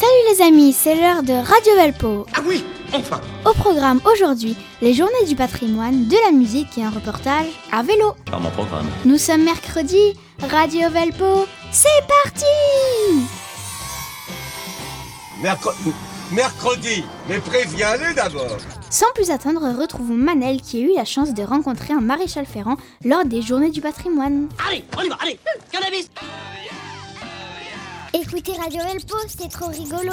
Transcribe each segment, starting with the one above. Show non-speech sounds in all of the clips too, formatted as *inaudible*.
Salut les amis, c'est l'heure de Radio Velpo. Ah oui, enfin Au programme aujourd'hui, les journées du patrimoine, de la musique et un reportage à vélo. Charmant programme. Nous sommes mercredi, Radio Velpo, c'est parti Mercredi, mercredi mais préviens-les d'abord Sans plus attendre, retrouvons Manel qui a eu la chance de rencontrer un maréchal Ferrand lors des journées du patrimoine. Allez, on y va, allez, cannabis Écoutez Radio Elpo, c'est trop rigolo.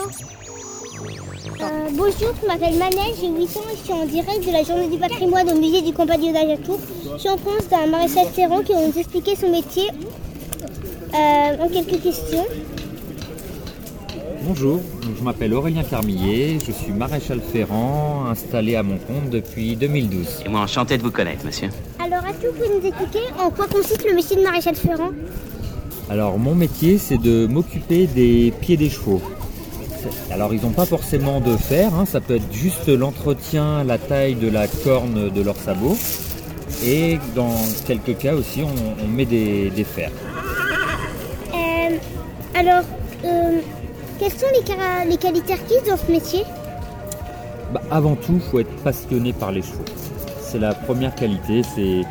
Euh, bonjour, je m'appelle Manel, j'ai 8 ans et je suis en direct de la journée du patrimoine au musée du compagnonnage à Tours. Je suis en France d'un maréchal Ferrand qui va nous expliquer son métier euh, en quelques questions. Bonjour, je m'appelle Aurélien Carmillet, je suis maréchal ferrant installé à mon compte depuis 2012. Et moi, enchanté de vous connaître, monsieur. Alors, est-ce que vous pouvez nous expliquer en quoi consiste le métier de maréchal Ferrand? Alors mon métier c'est de m'occuper des pieds des chevaux. Alors ils n'ont pas forcément de fer, hein, ça peut être juste l'entretien, la taille de la corne de leur sabot. Et dans quelques cas aussi on, on met des, des fers. Euh, Alors, euh, quelles sont les qualités requises dans ce métier? Bah, avant tout, il faut être passionné par les chevaux. C'est la première qualité, c'est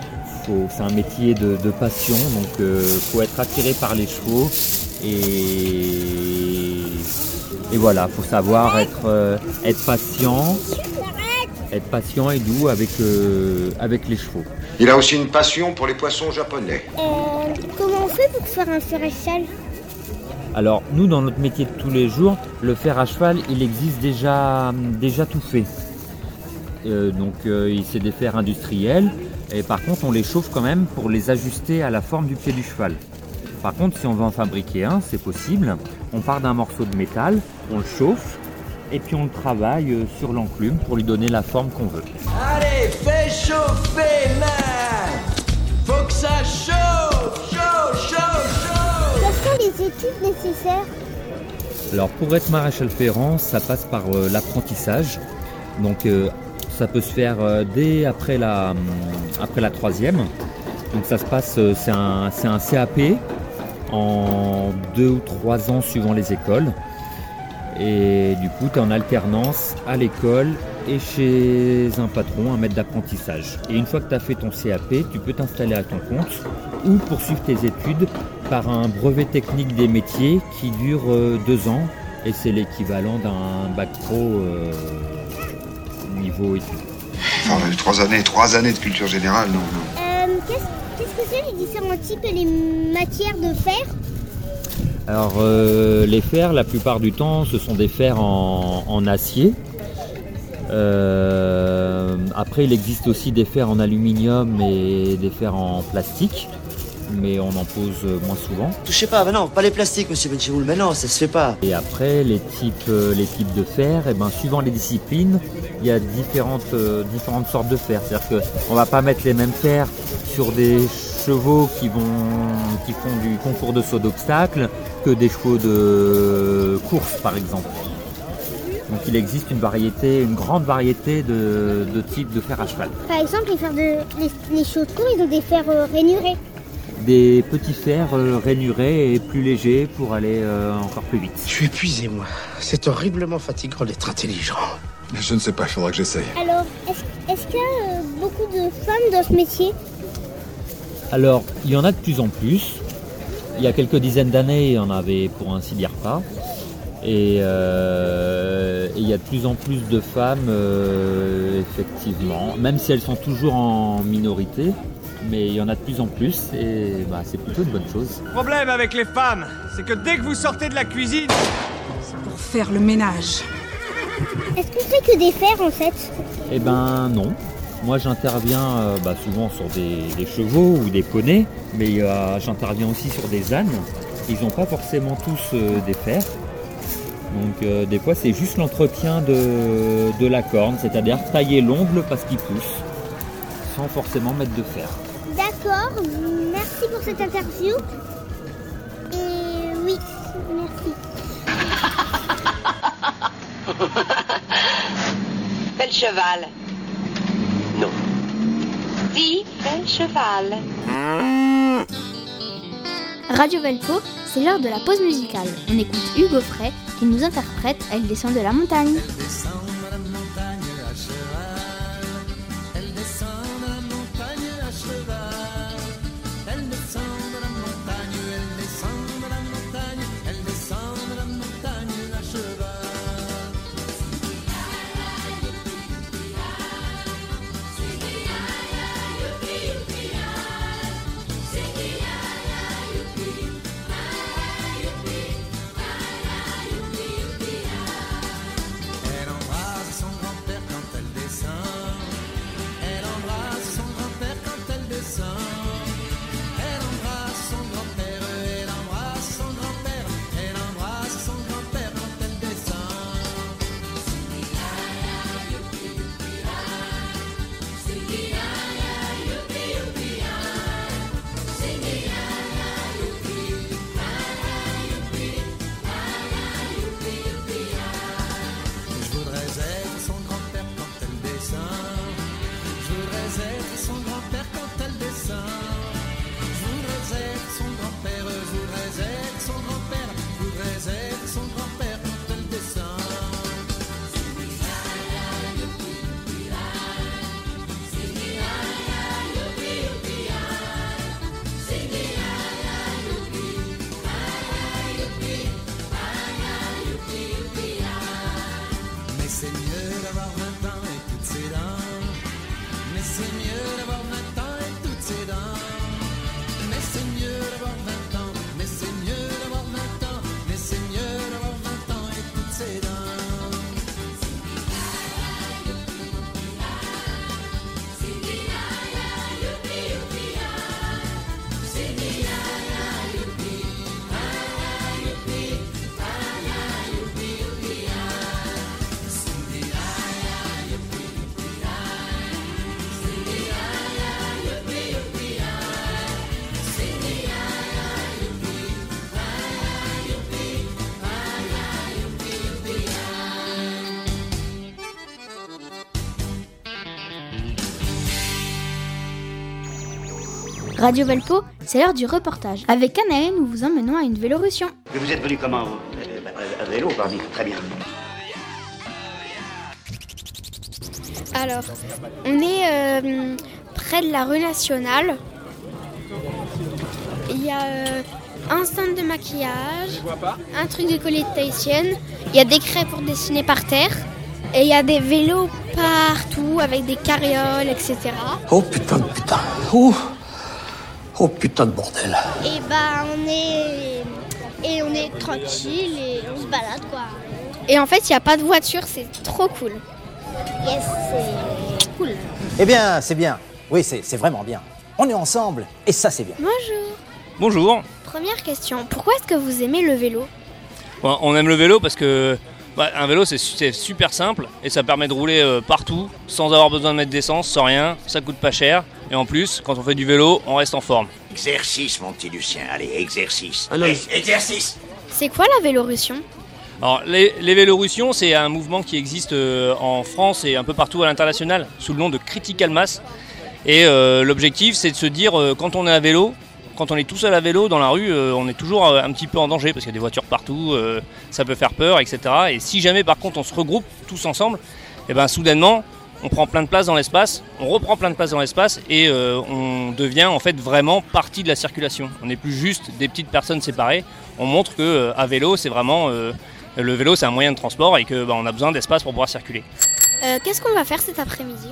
faut- c'est un métier de, de passion, donc il faut être attiré par les chevaux et, et voilà, faut savoir être, euh, être patient, être patient et doux avec, euh, avec les chevaux. Il a aussi une passion pour les poissons japonais. Euh, Comment on fait pour faire un maréchal Alors nous, dans notre métier de tous les jours, le fer à cheval, il existe déjà, déjà tout fait. Euh, donc euh, il- c'est des fers industriels et par contre on les chauffe quand même pour les ajuster à la forme du pied du cheval. Par contre si on veut en fabriquer un, c'est possible. On part d'un morceau de métal, on le chauffe et puis on le travaille euh, sur l'enclume pour lui donner la forme qu'on veut. Allez, fais chauffer, man Faut que ça chauffe Chauffe, chauffe, chauffe Quelles sont les études nécessaires Alors pour être maréchal ferrant, ça passe par euh, l'apprentissage. Donc euh, ça peut se faire euh, dès après la, hum, après la troisième. Donc ça se passe, euh, c'est un, un CAP en deux ou trois ans suivant les écoles. Et du coup, tu es en alternance à l'école et chez un patron, un maître d'apprentissage. Et une fois que tu as fait ton CAP, tu peux t'installer à ton compte ou poursuivre tes études par un brevet technique des métiers qui dure euh, deux ans et c'est l'équivalent d'un bac pro niveau. Enfin, euh, trois années, trois années de culture générale, non, non. Euh, Qu'est-ce qu'est-ce que c'est les différents types et les matières de fer? Alors euh, les fers, la plupart du temps, ce sont des fers en, en acier. Euh, après, il existe aussi des fers en aluminium et des fers en plastique, mais on en pose moins souvent. Touchez pas, bah non, pas les plastiques, monsieur Benchivoul, mais non, ça se fait pas. Et après, les types, euh, les types de fer, eh ben, suivant les disciplines, il y a différentes, euh, différentes sortes de fer. C'est-à-dire qu'on va pas mettre les mêmes fers sur des chevaux qui, vont, qui font du concours de saut d'obstacles que des chevaux de course, par exemple. Donc il existe une variété, une grande variété de, de types de fer à cheval. Par exemple, les fers de les, les chevaux de course, ils ont des fers euh, rainurés. Des petits fers euh, rainurés et plus légers pour aller euh, encore plus vite. Je suis épuisé, moi. C'est horriblement fatigant d'être intelligent. Je ne sais pas, il faudra que j'essaye. Alors, est-ce qu'il y a euh, beaucoup de femmes dans ce métier? Alors, il y en a de plus en plus. Il y a quelques dizaines d'années, il y en avait pour ainsi dire pas. Et, euh, et il y a de plus en plus de femmes, euh, effectivement, même si elles sont toujours en minorité, mais il y en a de plus en plus et bah, c'est plutôt une bonne chose. Le problème avec les femmes, c'est que dès que vous sortez de la cuisine, pour faire le ménage. Est-ce que c'est que des fers en fait? Eh ben non. Moi j'interviens euh, bah, souvent sur des, des chevaux ou des poneys, mais euh, j'interviens aussi sur des ânes. Ils n'ont pas forcément tous euh, des fers. Donc euh, des fois c'est juste l'entretien de, de la corne, c'est-à-dire tailler l'ongle parce qu'il pousse, sans forcément mettre de fer. Merci pour cette interview. Et oui, merci. *laughs* Fais le cheval. Non. Si, fais le cheval. Radio Velpo, c'est l'heure de la pause musicale. On écoute Hugo Frey qui nous interprète Elle descend de la montagne. Elle Radio Valpo, c'est l'heure du reportage. Avec Anaël, nous vous emmenons à une Vélorussion. Mais vous êtes venu comment vous Euh, bah, À vélo, pardi. Très bien. Alors, on est euh, près de la rue nationale. Il y a euh, un stand de maquillage, un truc de collier de tahitienne, il y a des craies pour dessiner par terre, et il y a des vélos partout avec des carrioles, etc. Oh putain de putain. Oh, oh putain de bordel. Et bah on est et on est tranquille et on se balade quoi. Et en fait, il n'y a pas de voiture, c'est trop cool. Yes, c'est cool. Eh bien, c'est bien. Oui, c'est c'est vraiment bien. On est ensemble et ça, c'est bien. Bonjour. Bonjour. Première question, pourquoi est-ce que vous aimez le vélo? Bon, on aime le vélo parce que bah, un vélo c'est su- c'est super simple et ça permet de rouler euh, partout sans avoir besoin de mettre d'essence, sans rien, ça coûte pas cher et en plus quand on fait du vélo on reste en forme. Exercice, mon petit Lucien. Allez, exercice. Ah non, Eh, exercice C'est quoi la Vélorussion? Alors les, les Vélorussions c'est un mouvement qui existe euh, en France et un peu partout à l'international sous le nom de Critical Mass et euh, l'objectif c'est de se dire euh, quand on est à vélo quand on est tout seul à vélo dans la rue, euh, on est toujours euh, un petit peu en danger parce qu'il y a des voitures partout, euh, ça peut faire peur, etc. Et si jamais par contre on se regroupe tous ensemble, et ben soudainement on prend plein de place dans l'espace, on reprend plein de place dans l'espace et on devient en fait vraiment partie de la circulation. On n'est plus juste des petites personnes séparées. On montre que à vélo c'est vraiment le vélo c'est un moyen de transport et que bah, on a besoin d'espace pour pouvoir circuler. Qu'est-ce qu'on va faire cet après-midi?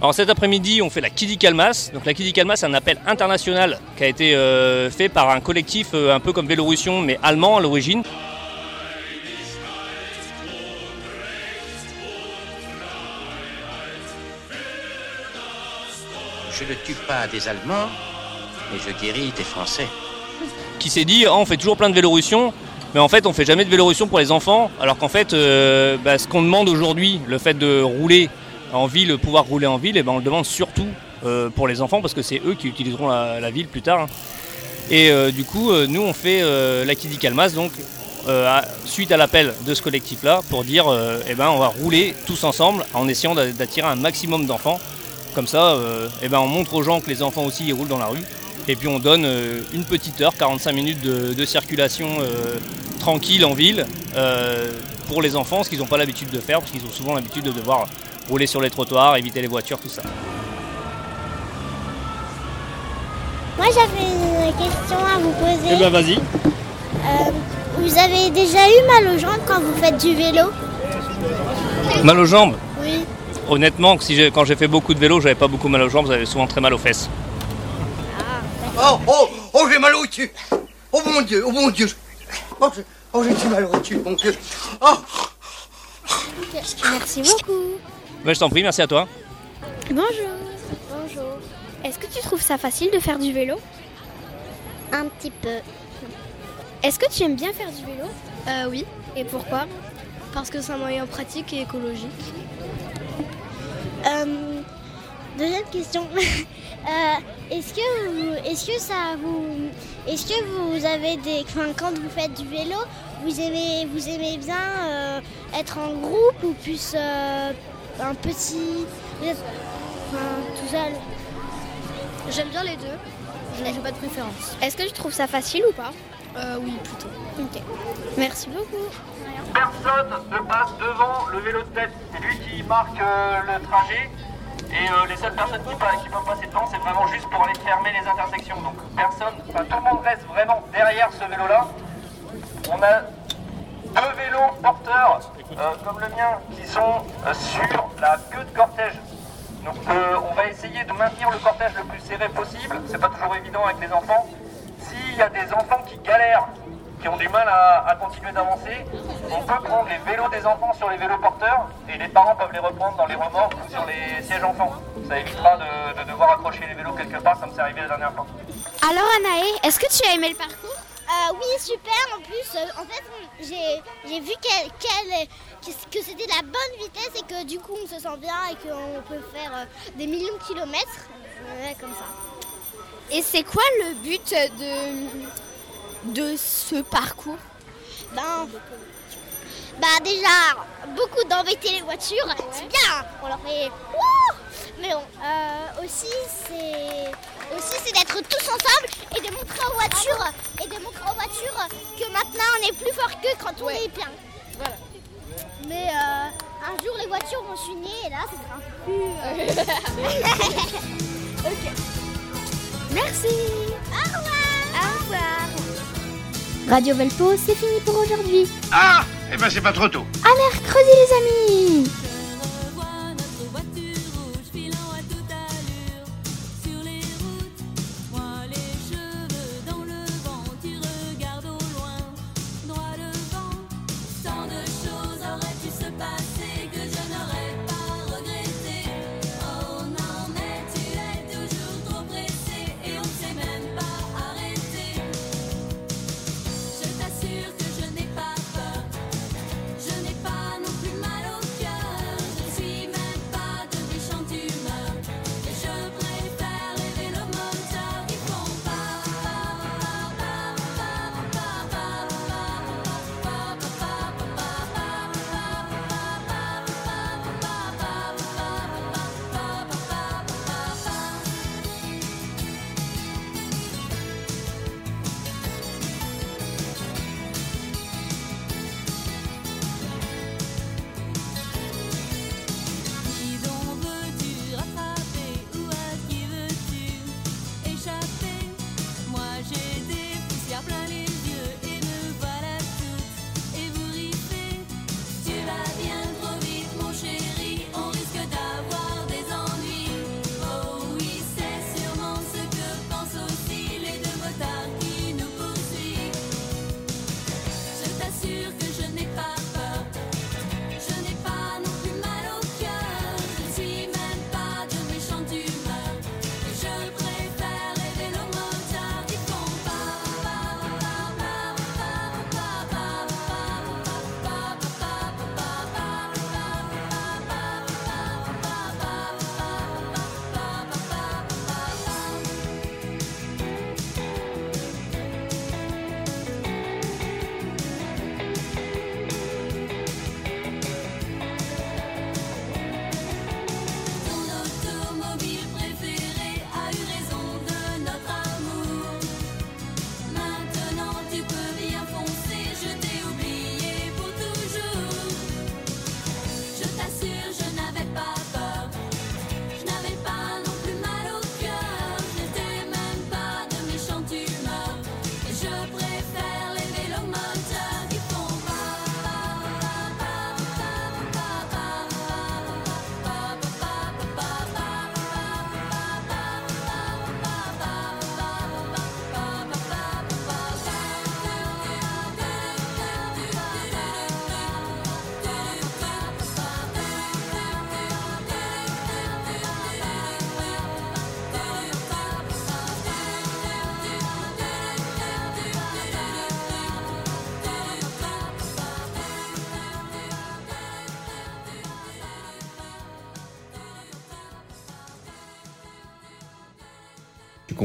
Alors cet après-midi, on fait la Kidi Kalmas. Donc la Kidi Kalmas, c'est un appel international qui a été euh, fait par un collectif euh, un peu comme Vélorussion, mais allemand à l'origine. Je ne tue pas des Allemands, mais je guéris des Français. qui s'est dit Ah, on fait toujours plein de Vélorussion, mais en fait on fait jamais de Vélorussion pour les enfants, alors qu'en fait euh, bah, ce qu'on demande aujourd'hui, le fait de rouler en ville, pouvoir rouler en ville, et ben on le demande surtout euh, pour les enfants parce que c'est eux qui utiliseront la, ville plus tard. hein. Et euh, du coup, euh, nous on fait la Kidi donc suite à l'appel de ce collectif-là pour dire eh ben on va rouler tous ensemble en essayant d'a- d'attirer un maximum d'enfants. Comme ça, eh ben on montre aux gens que les enfants aussi ils roulent dans la rue. Et puis on donne une petite heure, 45 minutes de, de circulation tranquille en ville pour les enfants, ce qu'ils n'ont pas l'habitude de faire, parce qu'ils ont souvent l'habitude de devoir rouler sur les trottoirs, éviter les voitures, tout ça. Moi j'avais une question à vous poser. Eh ben vas-y. Euh, vous avez déjà eu mal aux jambes quand vous faites du vélo? Mal aux jambes? Oui. Honnêtement, si j'ai- quand j'ai fait beaucoup de vélo, j'avais pas beaucoup mal aux jambes, j'avais souvent très mal aux fesses. Oh, oh, oh, j'ai mal au cul. Oh mon Dieu, oh mon Dieu. Oh, j'ai oh, mal au cul, mon Dieu. Oh, Merci beaucoup. Ben, je t'en prie, merci à toi. Bonjour. Bonjour. Est-ce que tu trouves ça facile de faire du vélo? Un petit peu. Est-ce que tu aimes bien faire du vélo? Euh, oui, Et pourquoi? Parce que c'est un moyen pratique et écologique. Euh, deuxième question. *laughs* Euh, est-ce que vous, est-ce que ça vous, est-ce que vous avez des, enfin, quand vous faites du vélo, vous aimez, vous aimez bien euh, être en groupe ou plus euh, un petit, enfin, tout seul J'aime bien les deux, je n'ai pas de préférence. Est-ce que tu trouves ça facile ou pas? Euh, oui, plutôt. Ok. Merci beaucoup. Personne ne passe devant le vélo de tête. C'est lui qui marque euh, le trajet. Et euh, les seules personnes qui, qui peuvent passer devant, c'est vraiment juste pour aller fermer les intersections. Donc personne, enfin tout le monde reste vraiment derrière ce vélo-là. On a deux vélos porteurs, euh, comme le mien, qui sont euh, sur la queue de cortège. Donc euh, on va essayer de maintenir le cortège le plus serré possible. C'est pas toujours évident avec les enfants. S'il y a des enfants qui galèrent, qui ont du mal à, continuer d'avancer, on peut prendre les vélos des enfants sur les vélos porteurs et les parents peuvent les reprendre dans les remorques ou sur les sièges enfants. Ça évitera de, de devoir accrocher les vélos quelque part comme c'est arrivé la dernière fois. Alors Anaë, est-ce que tu as aimé le parcours? Euh, oui, super. En plus, euh, en fait, j'ai vu qu'elle- qu'elle- que, que c'était la bonne vitesse et que du coup, on se sent bien et qu'on peut faire euh, des millions de kilomètres. Comme ça. Et c'est quoi le but de, de ce parcours? Ben, bah déjà, beaucoup d'embêter les voitures, c'est bien. On leur fait Wouh Mais bon, aussi c'est aussi c'est d'être tous ensemble et de montrer aux voitures et de montrer aux voitures que maintenant on est plus fort qu'eux quand on est plein. Voilà. Mais euh, un jour les voitures vont s'unir et là ce sera plus. euh, *laughs* ok. *laughs* Merci. Au revoir. Au revoir. Radio Velpo, c'est fini pour aujourd'hui. Ah Eh ben c'est pas trop tôt. À mercredi les amis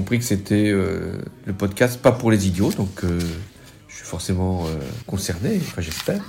compris que c'était euh, le podcast pas pour les idiots, donc euh, je suis forcément euh, concerné, enfin j'espère.